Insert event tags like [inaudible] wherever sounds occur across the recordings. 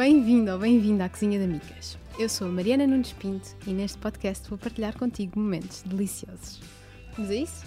Bem-vindo ou bem-vinda à Cozinha da Micas. Eu sou a Mariana Nunes Pinto e neste podcast vou partilhar contigo momentos deliciosos. Vamos a isso?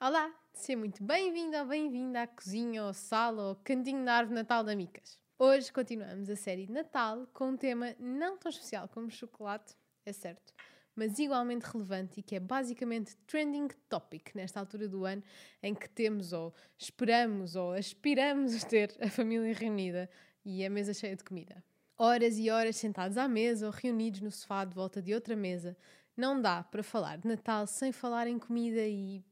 Olá, seja muito bem-vindo ou bem-vinda à cozinha ou sala ou cantinho da árvore Natal da Micas. Hoje continuamos a série de Natal com um tema não tão especial como chocolate, é certo, mas igualmente relevante e que é basicamente trending topic nesta altura do ano em que temos ou esperamos ou aspiramos ter a família reunida e a mesa cheia de comida. Horas e horas sentados à mesa ou reunidos no sofá de volta de outra mesa, não dá para falar de Natal sem falar em comida e,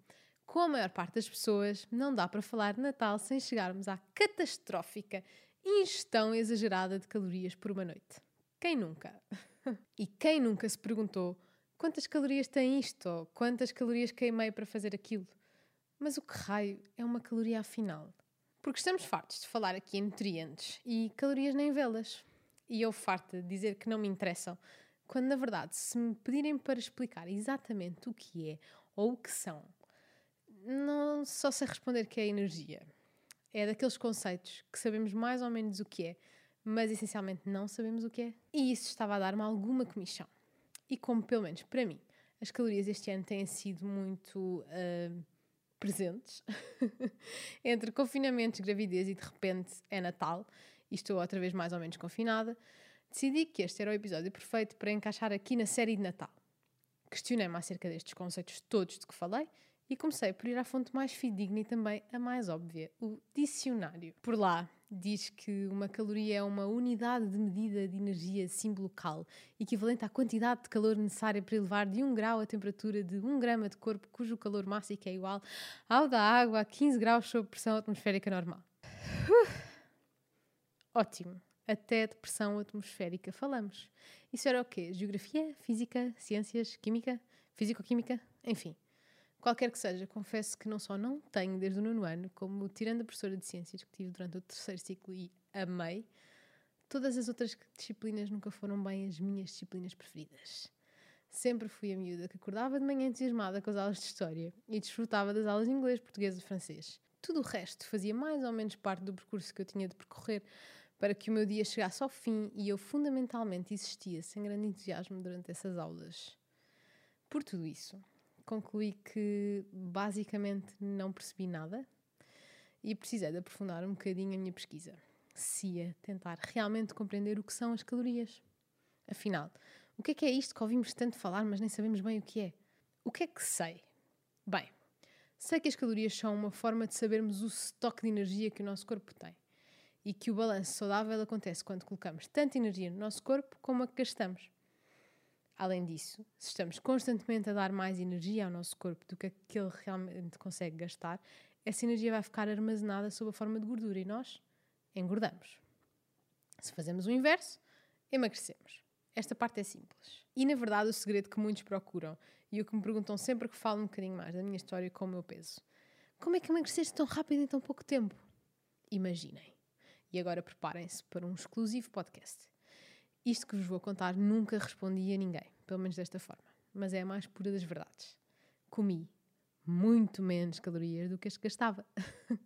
com a maior parte das pessoas, não dá para falar de Natal sem chegarmos à catastrófica ingestão exagerada de calorias por uma noite. Quem nunca? [laughs] e quem nunca se perguntou quantas calorias tem isto ou quantas calorias queimei para fazer aquilo? Mas o que raio é uma caloria afinal? Porque estamos fartos de falar aqui em nutrientes e calorias nem vê-las. E eu farta de dizer que não me interessam, quando na verdade, se me pedirem para explicar exatamente o que é ou o que são, não só sei responder que é energia. É daqueles conceitos que sabemos mais ou menos o que é, mas essencialmente não sabemos o que é. E isso estava a dar-me alguma comissão. E como, pelo menos para mim, as calorias este ano têm sido muito uh, presentes, [laughs] entre confinamentos, gravidez e de repente é Natal, e estou outra vez mais ou menos confinada, decidi que este era o episódio perfeito para encaixar aqui na série de Natal. Questionei-me acerca destes conceitos todos de que falei e comecei por ir à fonte mais fidedigna e também a mais óbvia, o dicionário. Por lá, diz que uma caloria é uma unidade de medida de energia símbolo cal, equivalente à quantidade de calor necessária para elevar de 1 grau a temperatura de 1 grama de corpo cujo calor máximo é igual ao da água a 15 graus sob pressão atmosférica normal. Ótimo. Até de pressão atmosférica falamos. Isso era o quê? Geografia? Física? Ciências? Química? Físico-química? Enfim. Qualquer que seja, confesso que não só não tenho desde o nono ano, como tirando a professora de ciências que tive durante o terceiro ciclo e amei, todas as outras disciplinas nunca foram bem as minhas disciplinas preferidas. Sempre fui a miúda que acordava de manhã entusiasmada com as aulas de História e desfrutava das aulas de inglês, português e francês. Tudo o resto fazia mais ou menos parte do percurso que eu tinha de percorrer para que o meu dia chegasse ao fim e eu fundamentalmente existia sem grande entusiasmo durante essas aulas. Por tudo isso, concluí que basicamente não percebi nada e precisei de aprofundar um bocadinho a minha pesquisa. Se ia tentar realmente compreender o que são as calorias. Afinal, o que é que é isto que ouvimos tanto falar, mas nem sabemos bem o que é? O que é que sei? Bem, sei que as calorias são uma forma de sabermos o estoque de energia que o nosso corpo tem e que o balanço saudável acontece quando colocamos tanta energia no nosso corpo como a que gastamos. Além disso, se estamos constantemente a dar mais energia ao nosso corpo do que aquele realmente consegue gastar, essa energia vai ficar armazenada sob a forma de gordura e nós engordamos. Se fazemos o inverso, emagrecemos. Esta parte é simples. E na verdade, o segredo que muitos procuram e o que me perguntam sempre que falo um bocadinho mais da minha história com o meu peso: como é que emagreceste tão rápido em tão pouco tempo? Imaginem. E agora preparem-se para um exclusivo podcast. Isto que vos vou contar nunca respondi a ninguém, pelo menos desta forma, mas é a mais pura das verdades. Comi muito menos calorias do que as que gastava. [laughs]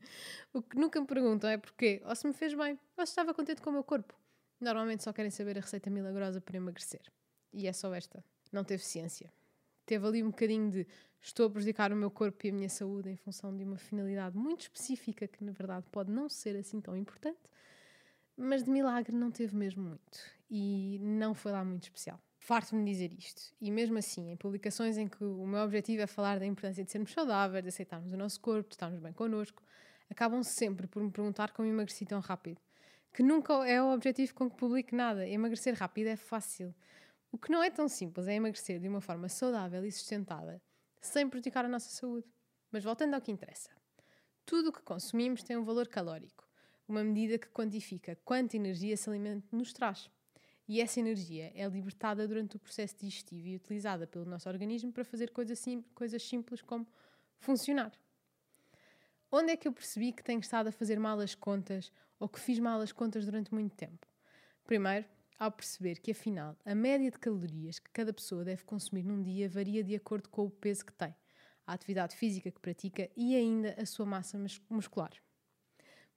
o que nunca me perguntam é porquê, ou se me fez bem, ou se estava contente com o meu corpo. Normalmente só querem saber a receita milagrosa para emagrecer. E é só esta. Não teve ciência. Teve ali um bocadinho de estou a prejudicar o meu corpo e a minha saúde em função de uma finalidade muito específica que, na verdade, pode não ser assim tão importante, mas de milagre não teve mesmo muito e não foi lá muito especial. Farto-me dizer isto, e mesmo assim, em publicações em que o meu objetivo é falar da importância de sermos saudáveis, de aceitarmos o nosso corpo, de estarmos bem connosco, acabam sempre por me perguntar como emagreci tão rápido. Que nunca é o objetivo com que publique nada. Emagrecer rápido é fácil. O que não é tão simples é emagrecer de uma forma saudável e sustentada, sem prejudicar a nossa saúde. Mas voltando ao que interessa. Tudo o que consumimos tem um valor calórico uma medida que quantifica quanta energia esse alimento nos traz. E essa energia é libertada durante o processo digestivo e utilizada pelo nosso organismo para fazer coisas, sim, coisas simples como funcionar. Onde é que eu percebi que tenho estado a fazer mal as contas ou que fiz mal as contas durante muito tempo? Primeiro, ao perceber que, afinal, a média de calorias que cada pessoa deve consumir num dia varia de acordo com o peso que tem, a atividade física que pratica e ainda a sua massa muscular.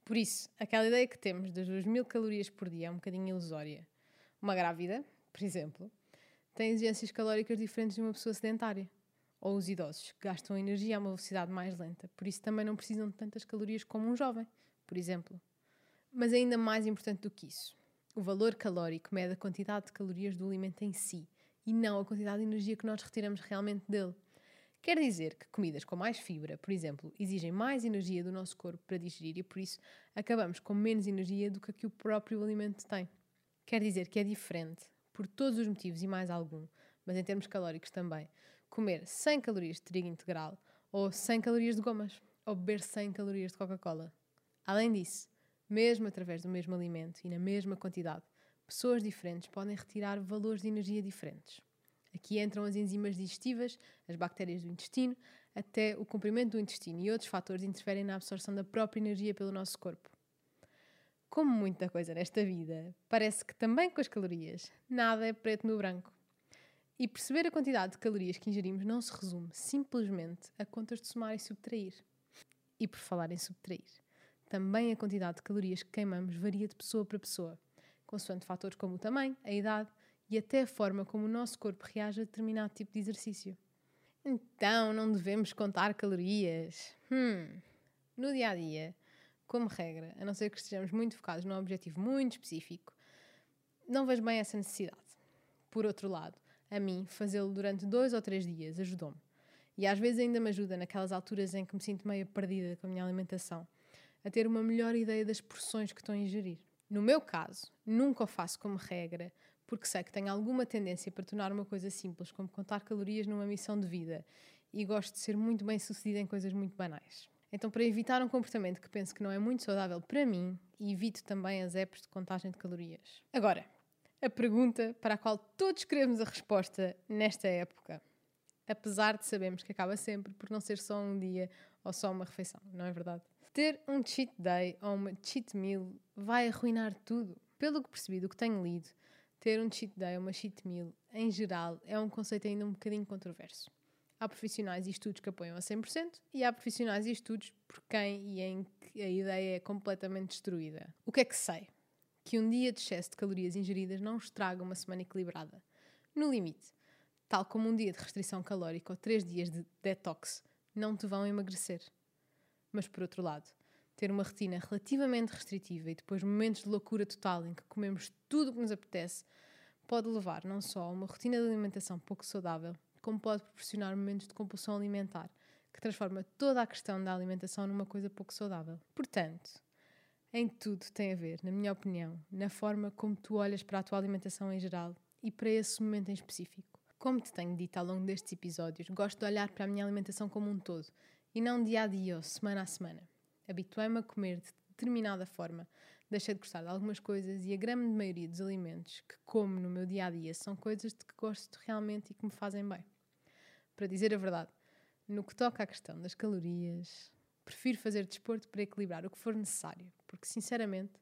Por isso, aquela ideia que temos das 2.000 calorias por dia é um bocadinho ilusória. Uma grávida, por exemplo, tem exigências calóricas diferentes de uma pessoa sedentária. Ou os idosos, que gastam energia a uma velocidade mais lenta, por isso também não precisam de tantas calorias como um jovem, por exemplo. Mas ainda mais importante do que isso, o valor calórico mede a quantidade de calorias do alimento em si e não a quantidade de energia que nós retiramos realmente dele. Quer dizer que comidas com mais fibra, por exemplo, exigem mais energia do nosso corpo para digerir e por isso acabamos com menos energia do que a que o próprio alimento tem. Quer dizer que é diferente por todos os motivos e mais algum, mas em termos calóricos também, comer 100 calorias de trigo integral ou 100 calorias de gomas ou beber 100 calorias de Coca-Cola. Além disso, mesmo através do mesmo alimento e na mesma quantidade, pessoas diferentes podem retirar valores de energia diferentes. Aqui entram as enzimas digestivas, as bactérias do intestino, até o comprimento do intestino e outros fatores interferem na absorção da própria energia pelo nosso corpo. Como muita coisa nesta vida, parece que também com as calorias, nada é preto no branco. E perceber a quantidade de calorias que ingerimos não se resume simplesmente a contas de somar e subtrair. E por falar em subtrair, também a quantidade de calorias que queimamos varia de pessoa para pessoa, consoante fatores como o tamanho, a idade e até a forma como o nosso corpo reage a determinado tipo de exercício. Então, não devemos contar calorias? Hum, no dia a dia, como regra, a não ser que estejamos muito focados num objetivo muito específico, não vejo bem essa necessidade. Por outro lado, a mim, fazê-lo durante dois ou três dias ajudou-me. E às vezes ainda me ajuda naquelas alturas em que me sinto meio perdida com a minha alimentação, a ter uma melhor ideia das porções que estou a ingerir. No meu caso, nunca o faço como regra, porque sei que tenho alguma tendência para tornar uma coisa simples, como contar calorias numa missão de vida, e gosto de ser muito bem sucedida em coisas muito banais. Então, para evitar um comportamento que penso que não é muito saudável para mim, evito também as apps de contagem de calorias. Agora, a pergunta para a qual todos queremos a resposta nesta época, apesar de sabermos que acaba sempre por não ser só um dia ou só uma refeição, não é verdade? Ter um cheat day ou uma cheat meal vai arruinar tudo. Pelo que percebi do que tenho lido, ter um cheat day ou uma cheat meal, em geral, é um conceito ainda um bocadinho controverso. Há profissionais e estudos que apoiam a 100% e há profissionais e estudos por quem e em que a ideia é completamente destruída. O que é que sei? Que um dia de excesso de calorias ingeridas não estraga uma semana equilibrada. No limite, tal como um dia de restrição calórica ou três dias de detox, não te vão emagrecer. Mas por outro lado, ter uma rotina relativamente restritiva e depois momentos de loucura total em que comemos tudo o que nos apetece, pode levar não só a uma rotina de alimentação pouco saudável, como pode proporcionar momentos de compulsão alimentar, que transforma toda a questão da alimentação numa coisa pouco saudável. Portanto, em tudo tem a ver, na minha opinião, na forma como tu olhas para a tua alimentação em geral e para esse momento em específico. Como te tenho dito ao longo destes episódios, gosto de olhar para a minha alimentação como um todo e não dia a dia ou semana a semana. Habituei-me a comer de determinada forma, deixei de gostar de algumas coisas e a grande maioria dos alimentos que como no meu dia a dia são coisas de que gosto realmente e que me fazem bem. Para dizer a verdade, no que toca à questão das calorias, prefiro fazer desporto para equilibrar o que for necessário, porque sinceramente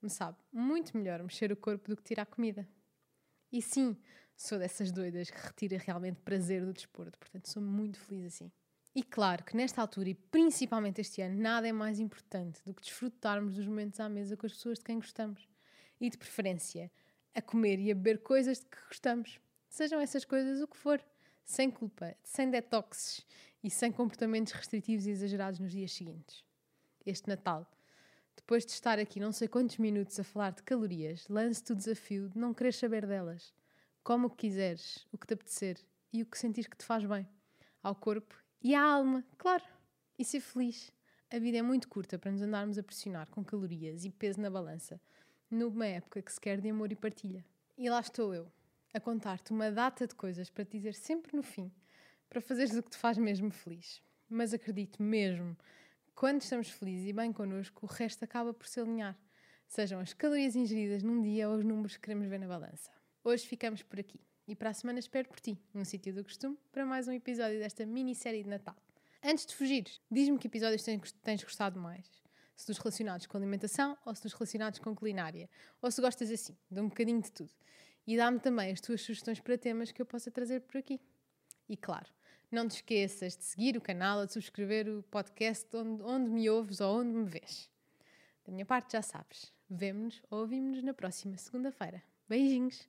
me sabe muito melhor mexer o corpo do que tirar comida. E sim, sou dessas doidas que retira realmente prazer do desporto, portanto sou muito feliz assim. E claro que nesta altura, e principalmente este ano, nada é mais importante do que desfrutarmos dos momentos à mesa com as pessoas de quem gostamos. E de preferência, a comer e a beber coisas de que gostamos. Sejam essas coisas o que for sem culpa, sem detoxes e sem comportamentos restritivos e exagerados nos dias seguintes. Este Natal, depois de estar aqui não sei quantos minutos a falar de calorias, lance-te o desafio de não querer saber delas. Come o que quiseres, o que te apetecer e o que sentires que te faz bem. Ao corpo e à alma, claro. E ser feliz. A vida é muito curta para nos andarmos a pressionar com calorias e peso na balança, numa época que se quer de amor e partilha. E lá estou eu, a contar-te uma data de coisas para te dizer sempre no fim, para fazeres o que te faz mesmo feliz. Mas acredito mesmo, quando estamos felizes e bem connosco, o resto acaba por se alinhar. Sejam as calorias ingeridas num dia ou os números que queremos ver na balança. Hoje ficamos por aqui e para a semana espero por ti, no sítio do costume, para mais um episódio desta minissérie de Natal. Antes de fugir, diz-me que episódios tens gostado mais. Se dos relacionados com alimentação ou se dos relacionados com culinária. Ou se gostas assim, de um bocadinho de tudo e dá-me também as tuas sugestões para temas que eu possa trazer por aqui. E claro, não te esqueças de seguir o canal ou de subscrever o podcast onde, onde me ouves ou onde me vês. Da minha parte, já sabes. Vemo-nos ou ouvimos-nos na próxima segunda-feira. Beijinhos!